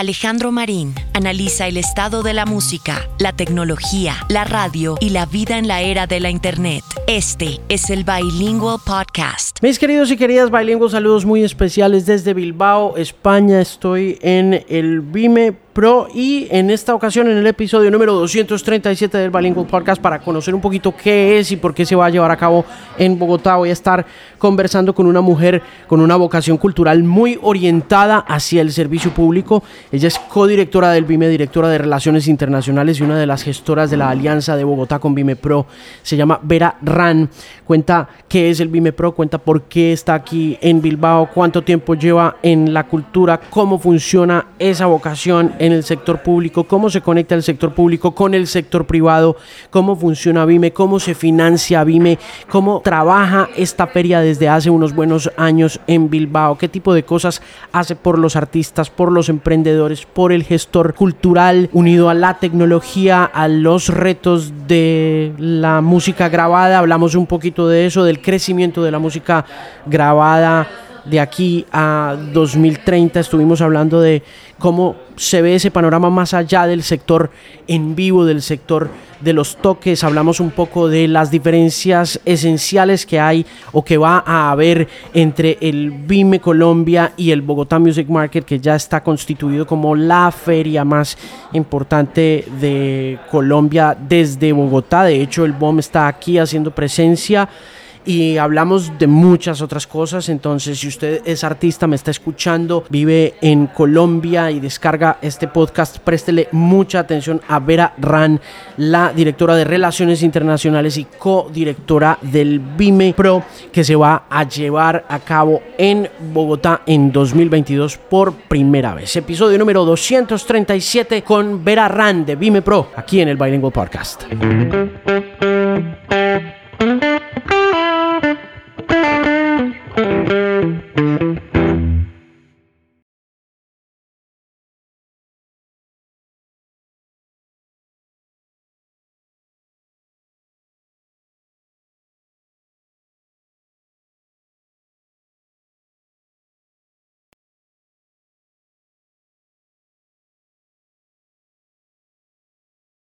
Alejandro Marín analiza el estado de la música, la tecnología, la radio y la vida en la era de la Internet. Este es el Bilingual Podcast. Mis queridos y queridas bilingües, saludos muy especiales desde Bilbao, España. Estoy en el Vime Pro y en esta ocasión en el episodio número 237 del Bilingual Podcast para conocer un poquito qué es y por qué se va a llevar a cabo en Bogotá. Voy a estar conversando con una mujer con una vocación cultural muy orientada hacia el servicio público. Ella es codirectora del BIME, directora de Relaciones Internacionales y una de las gestoras de la alianza de Bogotá con BIME Pro. Se llama Vera Ran. Cuenta qué es el BIME Pro, cuenta por qué está aquí en Bilbao, cuánto tiempo lleva en la cultura, cómo funciona esa vocación en el sector público, cómo se conecta el sector público con el sector privado, cómo funciona BIME, cómo se financia BIME, cómo trabaja esta feria desde hace unos buenos años en Bilbao, qué tipo de cosas hace por los artistas, por los emprendedores, por el gestor cultural unido a la tecnología, a los retos de la música grabada. Hablamos un poquito de eso, del crecimiento de la música grabada de aquí a 2030 estuvimos hablando de cómo se ve ese panorama más allá del sector en vivo, del sector de los toques, hablamos un poco de las diferencias esenciales que hay o que va a haber entre el BIME Colombia y el Bogotá Music Market, que ya está constituido como la feria más importante de Colombia desde Bogotá. De hecho, el BOM está aquí haciendo presencia y hablamos de muchas otras cosas. Entonces, si usted es artista, me está escuchando, vive en Colombia y descarga este podcast, préstele mucha atención a Vera Ran, la directora de Relaciones Internacionales y co-directora del BIME Pro, que se va a llevar a cabo en Bogotá en 2022 por primera vez. Episodio número 237 con Vera Ran de BIME Pro, aquí en el Bilingual Podcast.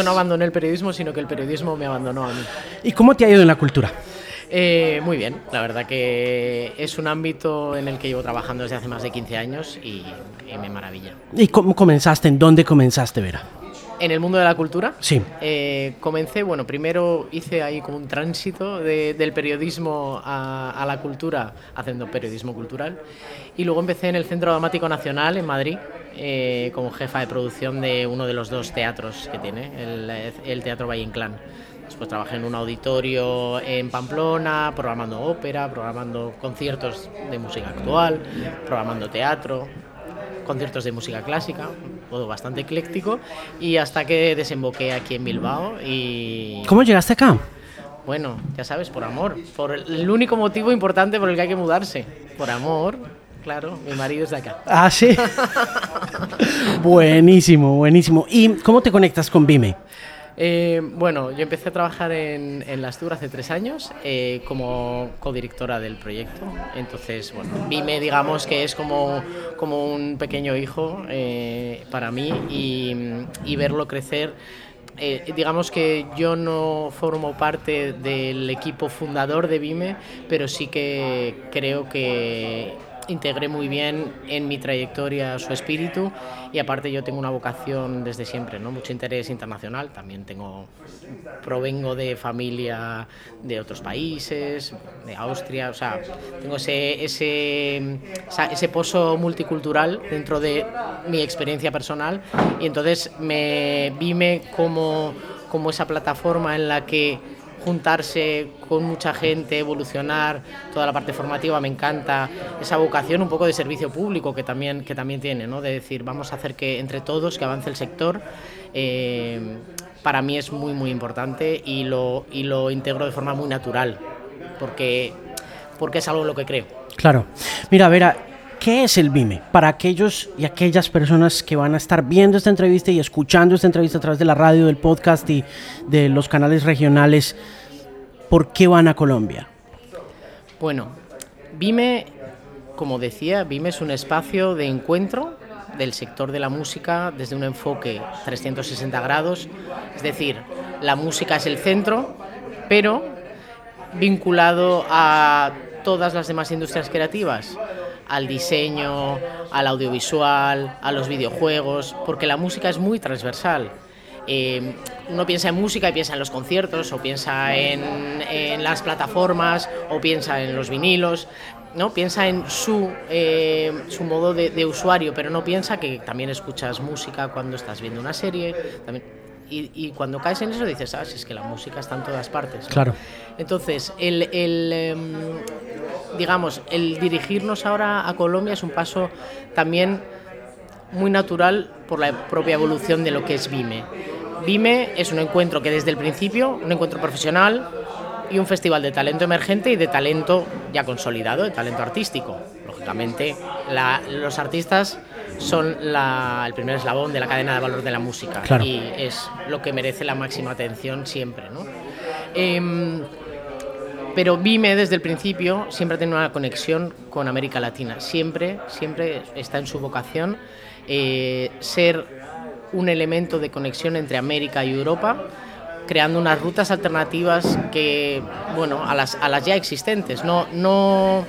Yo no abandoné el periodismo, sino que el periodismo me abandonó a mí. ¿Y cómo te ha ido en la cultura? Eh, muy bien, la verdad que es un ámbito en el que llevo trabajando desde hace más de 15 años y, y me maravilla. ¿Y cómo comenzaste? ¿En dónde comenzaste, Vera? En el mundo de la cultura, Sí. eh, comencé, bueno, primero hice ahí como un tránsito de- del periodismo a, a la cultura, haciendo periodismo cultural, y luego empecé en el Centro Dramático Nacional en Madrid, eh, como jefa de producción de uno de los dos teatros que tiene, el, el Teatro Valle Inclán. Después trabajé en un auditorio en Pamplona, programando ópera, programando conciertos de música actual, programando teatro, conciertos de música clásica, todo bastante ecléctico, y hasta que desemboqué aquí en Bilbao y... ¿Cómo llegaste acá? Bueno, ya sabes, por amor, por el único motivo importante por el que hay que mudarse, por amor, claro, mi marido es de acá. Ah, sí. buenísimo, buenísimo. ¿Y cómo te conectas con Vime? Eh, bueno, yo empecé a trabajar en, en hace tres años eh, como codirectora del proyecto. Entonces, bueno, Vime, digamos que es como, un pequeño hijo eh, para mí y, verlo crecer. Digamos que yo no formo parte del equipo fundador de Vime, pero sí que creo que integré muy bien en mi trayectoria su espíritu y aparte yo tengo una vocación desde siempre, ¿no? mucho interés internacional, también tengo provengo de familia de otros países, de Austria, o sea, tengo ese ese ese pozo multicultural dentro de mi experiencia personal y entonces me vime como como esa plataforma en la que juntarse con mucha gente, evolucionar, toda la parte formativa me encanta, esa vocación un poco de servicio público que también, que también tiene, ¿no? de decir, vamos a hacer que entre todos, que avance el sector, eh, para mí es muy, muy importante y lo, y lo integro de forma muy natural, porque, porque es algo en lo que creo. Claro. Mira, Vera, ¿qué es el BIME? Para aquellos y aquellas personas que van a estar viendo esta entrevista y escuchando esta entrevista a través de la radio, del podcast y de los canales regionales, ¿por qué van a Colombia? Bueno, Vime, como decía, Vime es un espacio de encuentro del sector de la música desde un enfoque 360 grados, es decir, la música es el centro, pero vinculado a todas las demás industrias creativas, al diseño, al audiovisual, a los videojuegos, porque la música es muy transversal. Eh, uno piensa en música y piensa en los conciertos, o piensa en, las plataformas, o piensa en los vinilos, ¿no? piensa en su, eh, su modo de, usuario, pero no piensa que también escuchas música cuando estás viendo una serie. Y, cuando caes en eso dices, ah, si es que la música está en todas partes. Claro. Entonces, el, el em, digamos, el dirigirnos ahora a Colombia es un paso también muy natural por la propia evolución de lo que es Vime. Vime es un encuentro que desde el principio, un encuentro profesional y un festival de talento emergente y de talento ya consolidado, de talento artístico. Lógicamente, los artistas son el primer eslabón de la cadena de valor de la música. Y es lo que merece la máxima atención siempre. Em, pero Vime desde el principio siempre ha tenido una conexión con América Latina, siempre, siempre está en su vocación eh, ser un elemento de conexión entre América y Europa, creando unas rutas alternativas que, bueno, a las, a las ya existentes, no, no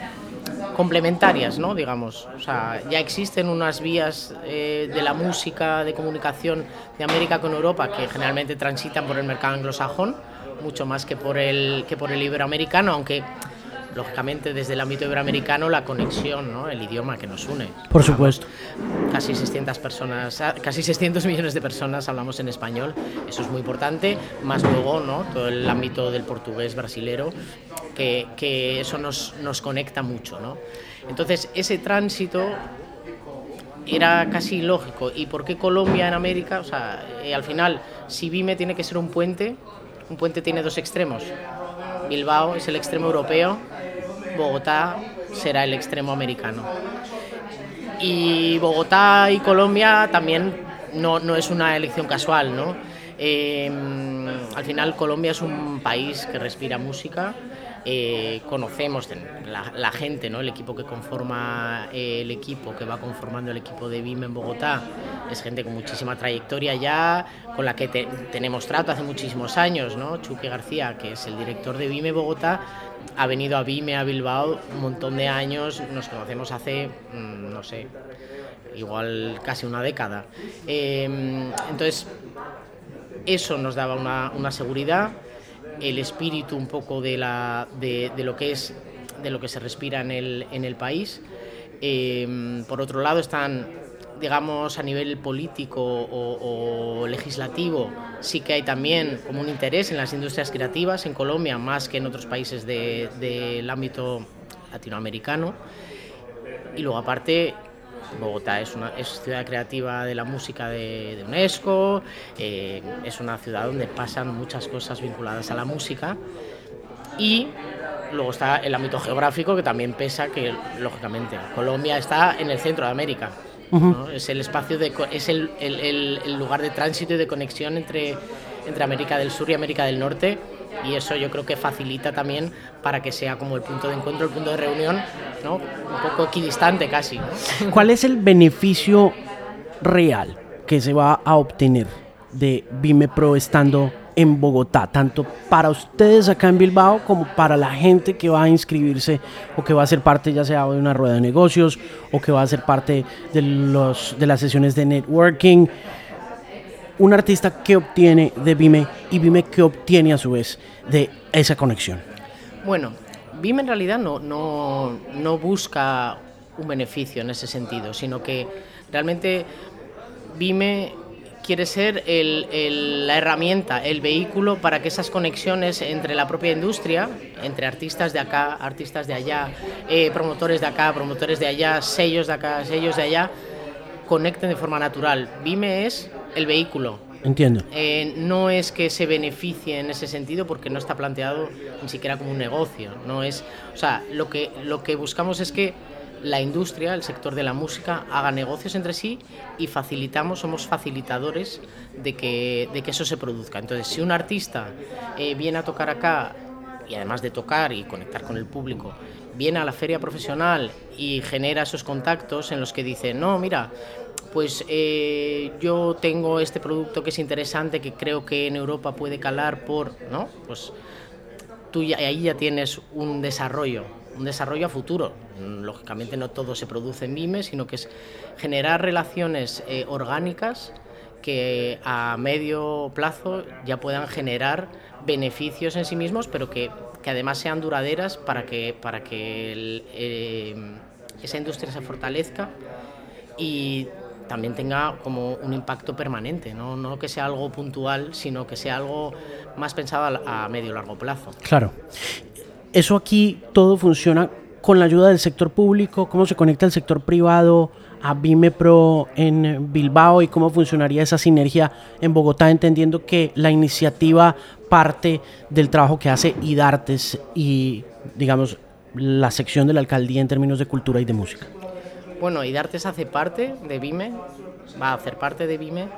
complementarias, ¿no? digamos. O sea, ya existen unas vías eh, de la música, de comunicación de América con Europa que generalmente transitan por el mercado anglosajón, mucho más que por el, que por el iberoamericano, aunque lógicamente desde el ámbito iberoamericano la conexión, ¿no? el idioma que nos une. Por supuesto. Casi 600 personas, ah, casi 600 millones de personas hablamos en español, eso es muy importante, más luego ¿no? todo el ámbito del portugués brasilero, que, que eso nos, nos conecta mucho. ¿no? Entonces, ese tránsito era casi lógico. ¿Y por qué Colombia en América? O sea, eh, al final, si Vime tiene que ser un puente, un puente tiene dos extremos. Bilbao es el extremo europeo Bogotá será el extremo americano. Y Bogotá y Colombia también no, no es una elección casual, ¿no? Em, al final Colombia es un país que respira música, eh, conocemos la, gente, ¿no? el equipo que conforma eh, el equipo, que va conformando el equipo de BIM en Bogotá, es gente con muchísima trayectoria ya, con la que tenemos trato hace muchísimos años. ¿no? Chuque García, que es el director de BIM Bogotá, ha venido a Vime, a Bilbao, un montón de años, nos conocemos hace, mm, no sé, igual casi una década. Em, entonces, eso nos daba una, seguridad, el espíritu un poco de, la, de, lo que es de lo que se respira en el, en el país. Em, por otro lado están digamos, a nivel político o, legislativo, sí que hay también como un interés en las industrias creativas en Colombia, más que en otros países del ámbito latinoamericano. Y luego, aparte, Bogotá es una ciudad creativa de la música de, UNESCO, eh, es una ciudad donde pasan muchas cosas vinculadas a la música y luego está el ámbito geográfico que también pesa que lógicamente Colombia está en el centro de América es el espacio de, es el, el, lugar de tránsito y de conexión entre, entre América del Sur y América del Norte y eso yo creo que facilita también para que sea como el punto de encuentro, el punto de reunión, ¿no? un poco equidistante casi. ¿Cuál es el beneficio real que se va a obtener de Vime Pro estando en Bogotá, tanto para ustedes acá en Bilbao como para la gente que va a inscribirse o que va a ser parte ya sea de una rueda de negocios o que va a ser parte de, los, de las sesiones de networking. Un artista que obtiene de Vime y Vime que obtiene a su vez de esa conexión. Bueno, Vime en realidad no, no, no busca un beneficio en ese sentido, sino que realmente Vime quiere ser la herramienta, el vehículo para que esas conexiones entre la propia industria, entre artistas de acá, artistas de allá, eh, promotores de acá, promotores de allá, sellos de acá, sellos de allá, conecten de forma natural. Vime es el vehículo. Entiendo. Eh, no es que se beneficie en ese sentido porque no está planteado ni siquiera como un negocio. No es, o sea, lo que, lo que buscamos es que la industria, el sector de la música, haga negocios entre sí y facilitamos, somos facilitadores de que, de que eso se produzca. Entonces, si un artista eh, viene a tocar acá, y además de tocar y conectar con el público, viene a la feria profesional y genera esos contactos en los que dice, no, mira, pues eh, yo tengo este producto que es interesante, que creo que en Europa puede calar por, ¿no? Pues tú ya, ahí ya tienes un desarrollo, un desarrollo a futuro. Lógicamente no todo se produce en Vime, sino que es generar relaciones eh, orgánicas que a medio plazo ya puedan generar beneficios en sí mismos, pero que, que además sean duraderas para que, para que eh, esa industria se fortalezca y también tenga como un impacto permanente, ¿no? no que sea algo puntual, sino que sea algo más pensado a, medio largo plazo. Claro. Eso aquí todo funciona con la ayuda del sector público, cómo se conecta el sector privado a Pro en Bilbao y cómo funcionaría esa sinergia en Bogotá, entendiendo que la iniciativa parte del trabajo que hace IDARTES y, digamos, la sección de la alcaldía en términos de cultura y de música. Bueno, IDARTES hace parte de Vime, va a hacer parte de Vime,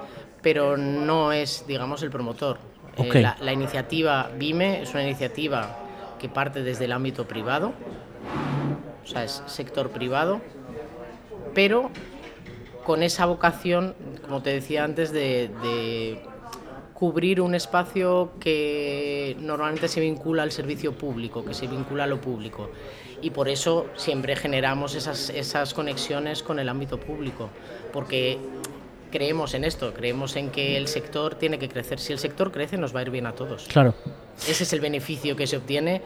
pero no es, digamos, el promotor. Eh, la, iniciativa Vime es una iniciativa que parte desde el ámbito privado, o sea, es sector privado, pero con esa vocación, como te decía antes, de, de cubrir un espacio que normalmente se vincula al servicio público, que se vincula a lo público y por eso siempre generamos esas, esas conexiones con el ámbito público, porque creemos en esto, creemos en que el sector tiene que crecer. Si el sector crece, nos va a ir bien a todos. Claro. Ese es el beneficio que se obtiene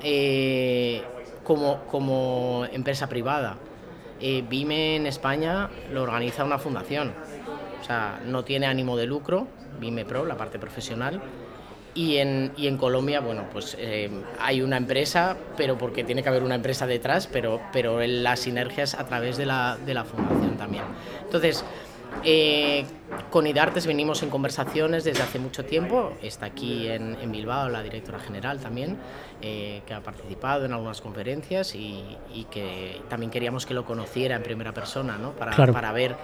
eh, como, como empresa privada. Eh, Vime en España lo organiza una fundación, o sea, no tiene ánimo de lucro, Vime Pro, la parte profesional, y en, y en Colombia, bueno, pues eh, hay una empresa, pero porque tiene que haber una empresa detrás, pero, pero las sinergias a través de la, de la fundación también. Entonces, eh, con IDARTES venimos en conversaciones desde hace mucho tiempo. Está aquí en, en Bilbao la directora general también, eh, que ha participado en algunas conferencias y, y, que también queríamos que lo conociera en primera persona, ¿no? para, para ver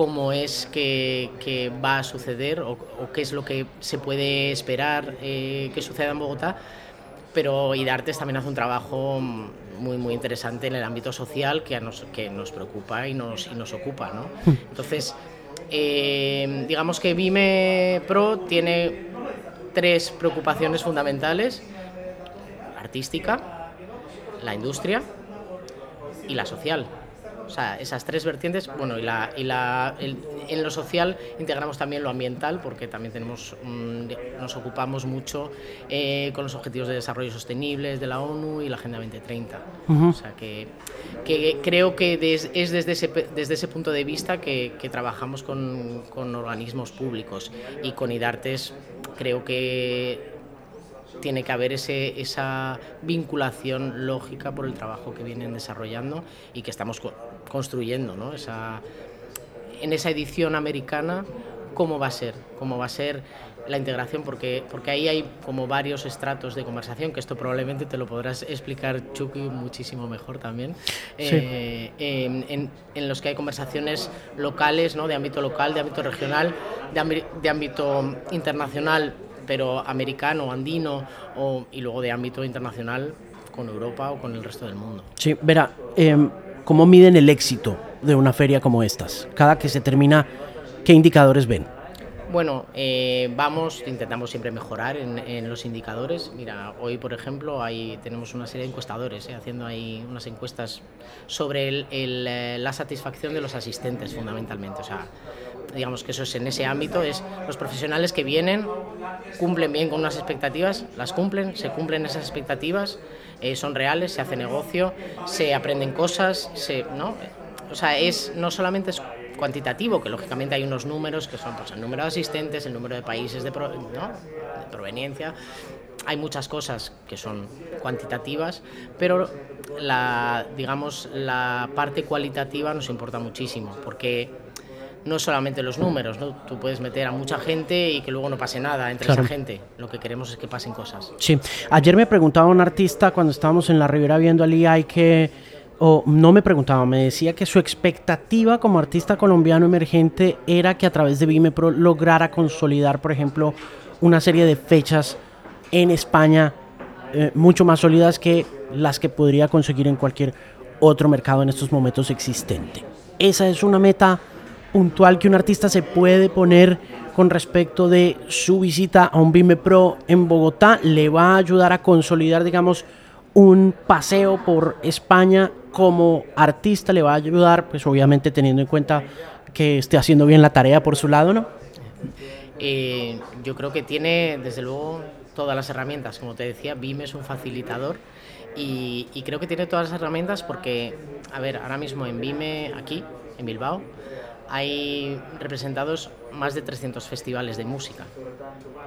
cómo es que, va a suceder o, qué es lo que se puede esperar eh, que suceda en Bogotá. Pero IDARTES también hace un trabajo muy, muy interesante en el ámbito social que, nos, que nos preocupa y nos, y nos ocupa. ¿no? Entonces, eh, digamos que Vime Pro tiene tres preocupaciones fundamentales. La artística, la industria y la social. O sea, esas tres vertientes, bueno, y, la, y la, en lo social integramos también lo ambiental, porque también tenemos, nos ocupamos mucho eh, con los Objetivos de Desarrollo Sostenibles de la ONU y la Agenda 2030. O sea, que, que creo que es desde ese, desde ese punto de vista que, que trabajamos con, con organismos públicos y con IDARTES creo que tiene que haber ese, esa vinculación lógica por el trabajo que vienen desarrollando y que estamos construyendo, ¿no? Esa, en esa edición americana, ¿cómo va a ser? ¿Cómo va a ser la integración? Porque, porque ahí hay como varios estratos de conversación, que esto probablemente te lo podrás explicar, Chucky, muchísimo mejor también, eh, en, en, los que hay conversaciones locales, ¿no? de ámbito local, de ámbito regional, de, de ámbito internacional pero americano, andino o, y luego de ámbito internacional con Europa o con el resto del mundo. Sí, verá, em, ¿cómo miden el éxito de una feria como estas? Cada que se termina, ¿qué indicadores ven? Bueno, eh, vamos, intentamos siempre mejorar en, los indicadores. Mira, hoy, por ejemplo, ahí tenemos una serie de encuestadores eh, haciendo ahí unas encuestas sobre eh, la satisfacción de los asistentes, fundamentalmente. O sea, digamos que eso es en ese ámbito, es los profesionales que vienen, cumplen bien con unas expectativas, las cumplen, se cumplen esas expectativas, eh, son reales, se hace negocio, se aprenden cosas, se, ¿no? O sea, es, no solamente es cuantitativo, que lógicamente hay unos números que son pues, el número de asistentes, el número de países de, de proveniencia, hay muchas cosas que son cuantitativas, pero la, digamos, la parte cualitativa nos importa muchísimo, porque no solamente los números, ¿no? Tú puedes meter a mucha gente y que luego no pase nada entre esa gente. Lo que queremos es que pasen cosas. Sí. Ayer me preguntaba un artista cuando estábamos en la Ribera viendo al y que o no me preguntaba, me decía que su expectativa como artista colombiano emergente era que a través de Vimepro lograra consolidar, por ejemplo, una serie de fechas en España eh, mucho más sólidas que las que podría conseguir en cualquier otro mercado en estos momentos existente. Esa es una meta puntual que un artista se puede poner con respecto de su visita a un Vime Pro en Bogotá? ¿Le va a ayudar a consolidar, digamos, un paseo por España como artista? ¿Le va a ayudar, pues obviamente teniendo en cuenta que esté haciendo bien la tarea por su lado, ¿no? Eh, yo creo que tiene, desde luego, todas las herramientas. Como te decía, Vime es un facilitador y, creo que tiene todas las herramientas porque, a ver, ahora mismo en Vime, aquí, en Bilbao, hay representados más de 300 festivales de música.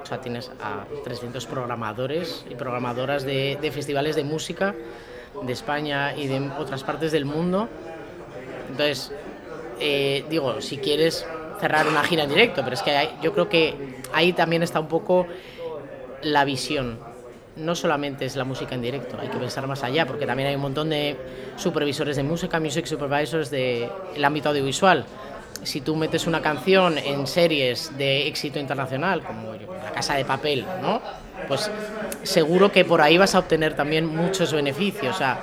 O sea, tienes a 300 programadores y programadoras de, festivales de música de España y de otras partes del mundo. Entonces, eh, digo, si quieres cerrar una gira en directo, pero es que yo creo que ahí también está un poco la visión. No solamente es la música en directo, hay que pensar más allá, porque también hay un montón de supervisores de música, music supervisors del ámbito audiovisual. Si tú metes una canción en series de éxito internacional, como La Casa de Papel, ¿no? Pues seguro que por ahí vas a obtener también muchos beneficios. O sea,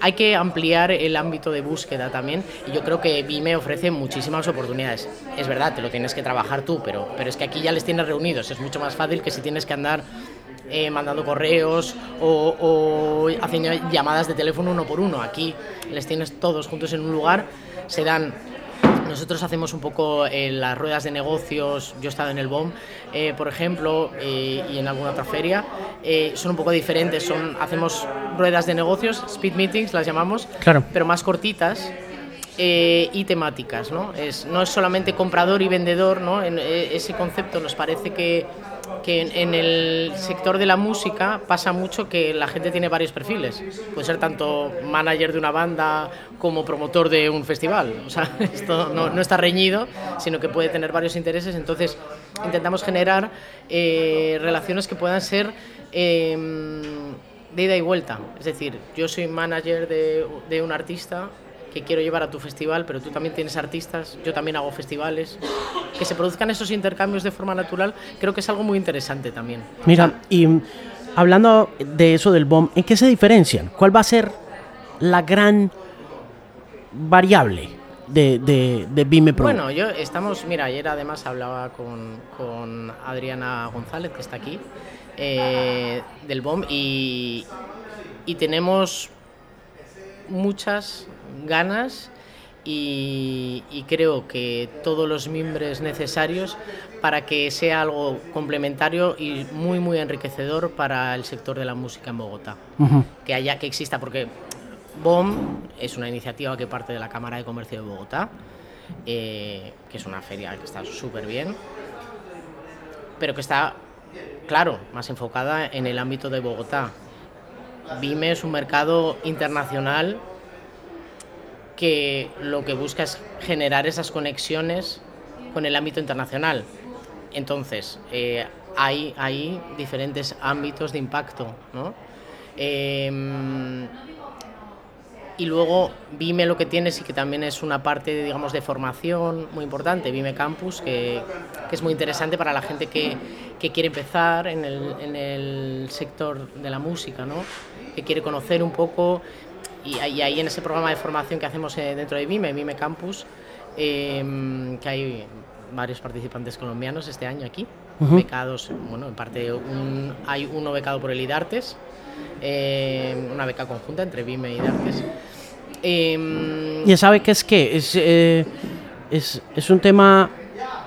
hay que ampliar el ámbito de búsqueda también y yo creo que Vime ofrece muchísimas oportunidades. Es verdad, te lo tienes que trabajar tú, pero, pero es que aquí ya les tienes reunidos, es mucho más fácil que si tienes que andar eh, mandando correos o, o, haciendo llamadas de teléfono uno por uno. Aquí les tienes todos juntos en un lugar, se dan nosotros hacemos un poco eh, las ruedas de negocios, yo he estado en el BOM, eh, por ejemplo, eh, y en alguna otra feria, son un poco diferentes, son, hacemos ruedas de negocios, speed meetings las llamamos, claro. pero más cortitas, y temáticas, ¿no? Es, no es solamente comprador y vendedor, ¿no? En, ese concepto nos parece que que en, el sector de la música pasa mucho que la gente tiene varios perfiles. Puede ser tanto manager de una banda como promotor de un festival. O sea, esto no, está reñido, sino que puede tener varios intereses. Entonces, intentamos generar eh, relaciones que puedan ser em, de ida y vuelta. Es decir, yo soy manager de, de un artista que quiero llevar a tu festival, pero tú también tienes artistas, yo también hago festivales. Que se produzcan esos intercambios de forma natural, creo que es algo muy interesante también. Mira, y hablando de eso del BOM, ¿en qué se diferencian? ¿Cuál va a ser la gran variable de, de, de Vime Pro? Bueno, yo estamos, mira, ayer además hablaba con, con Adriana González, que está aquí, eh, del BOM, y, y tenemos muchas ganas y, creo que todos los miembros necesarios para que sea algo complementario y muy muy enriquecedor para el sector de la música en Bogotá. Que haya que exista porque BOM es una iniciativa que parte de la Cámara de Comercio de Bogotá, eh, que es una feria que está súper bien, pero que está, claro, más enfocada en el ámbito de Bogotá. Vime es un mercado internacional que lo que busca es generar esas conexiones con el ámbito internacional. Entonces, eh, hay, hay, diferentes ámbitos de impacto, ¿no? Em, y luego Vime lo que tiene sí que también es una parte, digamos, de formación muy importante, Vime Campus, que, que es muy interesante para la gente que, que quiere empezar en el, en el, sector de la música, ¿no? que quiere conocer un poco y, ahí en ese programa de formación que hacemos eh, dentro de Vime, Vime Campus, em, que hay varios participantes colombianos este año aquí, becados, bueno, en parte hay uno becado por el IDARTES, em, una beca conjunta entre Vime y IDARTES. Eh, ¿Ya sabe qué es qué? Es, eh, es, es, un tema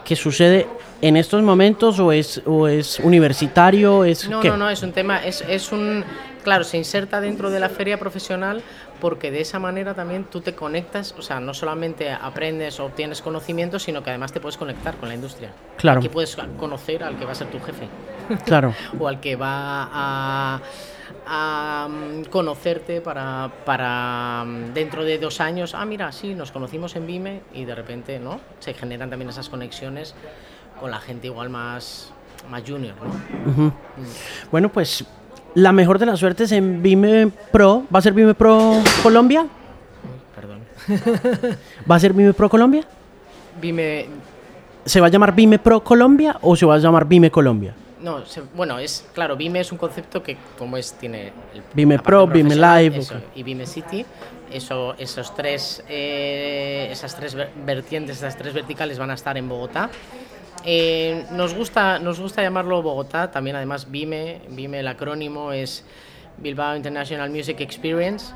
que sucede en estos momentos o es, o es universitario? Es, no, no, no, es un tema, es, es un claro, se inserta dentro de la feria profesional porque de esa manera también tú te conectas, o sea, no solamente aprendes o obtienes conocimiento, sino que además te puedes conectar con la industria. Claro. Aquí puedes conocer al que va a ser tu jefe. Claro. o al que va a, mm, conocerte para, para mm, dentro de dos años, ah, mira, sí, nos conocimos en Vime y de repente, ¿no? Se generan también esas conexiones con la gente igual más, más junior, ¿no? Bueno, pues la mejor de las suertes en Vime Pro. ¿Va a ser Vime Pro Colombia? Perdón. ¿Va a ser Vime Pro Colombia? Vime. ¿Se va a llamar Vime Pro Colombia o se va a llamar Vime Colombia? no, bueno, es claro, Vime es un concepto que como es tiene el, Vime Pro, Vime Live y Vime City. Eso, esos tres, eh, esas tres vertientes, esas tres verticales van a estar en Bogotá. Eh, nos gusta, nos gusta llamarlo Bogotá. También además Vime, Vime el acrónimo es Bilbao International Music Experience.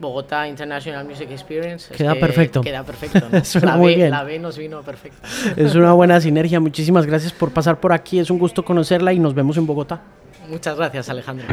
Bogotá International Music Experience. Queda perfecto. Queda perfecto. la, muy B, la B nos vino perfecta. Es una buena sinergia. Muchísimas gracias por pasar por aquí. Es un gusto conocerla y nos vemos en Bogotá. Muchas gracias, Alejandro.